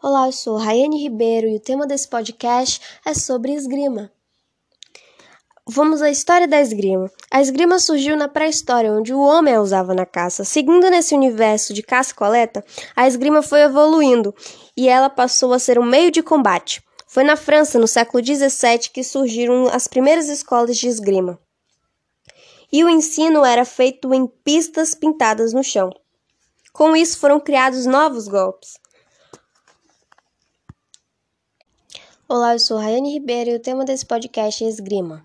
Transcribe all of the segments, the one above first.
Olá, eu sou Raiane Ribeiro e o tema desse podcast é sobre esgrima. Vamos à história da esgrima. A esgrima surgiu na pré-história, onde o homem a usava na caça. Seguindo nesse universo de caça e coleta, a esgrima foi evoluindo e ela passou a ser um meio de combate. Foi na França, no século XVII, que surgiram as primeiras escolas de esgrima. E o ensino era feito em pistas pintadas no chão. Com isso foram criados novos golpes. Olá, eu sou Rayane Ribeiro e o tema desse podcast é esgrima.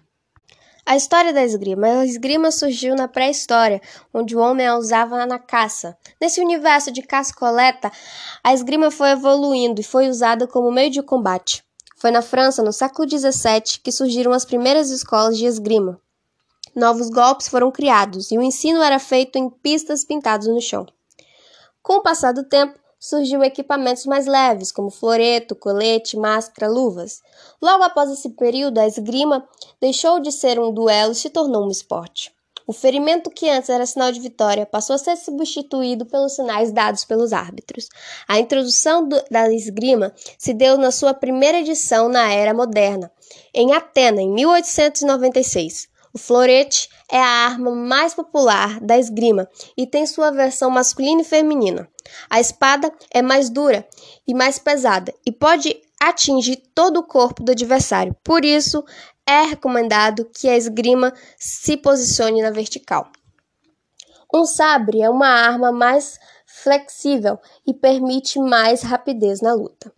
A história da esgrima. A esgrima surgiu na pré-história, onde o homem a usava na caça. Nesse universo de caça-coleta, a esgrima foi evoluindo e foi usada como meio de combate. Foi na França, no século XVII, que surgiram as primeiras escolas de esgrima. Novos golpes foram criados e o ensino era feito em pistas pintadas no chão. Com o passar do tempo, surgiu equipamentos mais leves, como floreto, colete, máscara, luvas. Logo após esse período, a esgrima deixou de ser um duelo e se tornou um esporte. O ferimento que antes era sinal de vitória passou a ser substituído pelos sinais dados pelos árbitros. A introdução do, da esgrima se deu na sua primeira edição na era moderna, em Atena, em 1896. O florete é a arma mais popular da esgrima e tem sua versão masculina e feminina. A espada é mais dura e mais pesada e pode atingir todo o corpo do adversário. Por isso, é recomendado que a esgrima se posicione na vertical. Um sabre é uma arma mais flexível e permite mais rapidez na luta.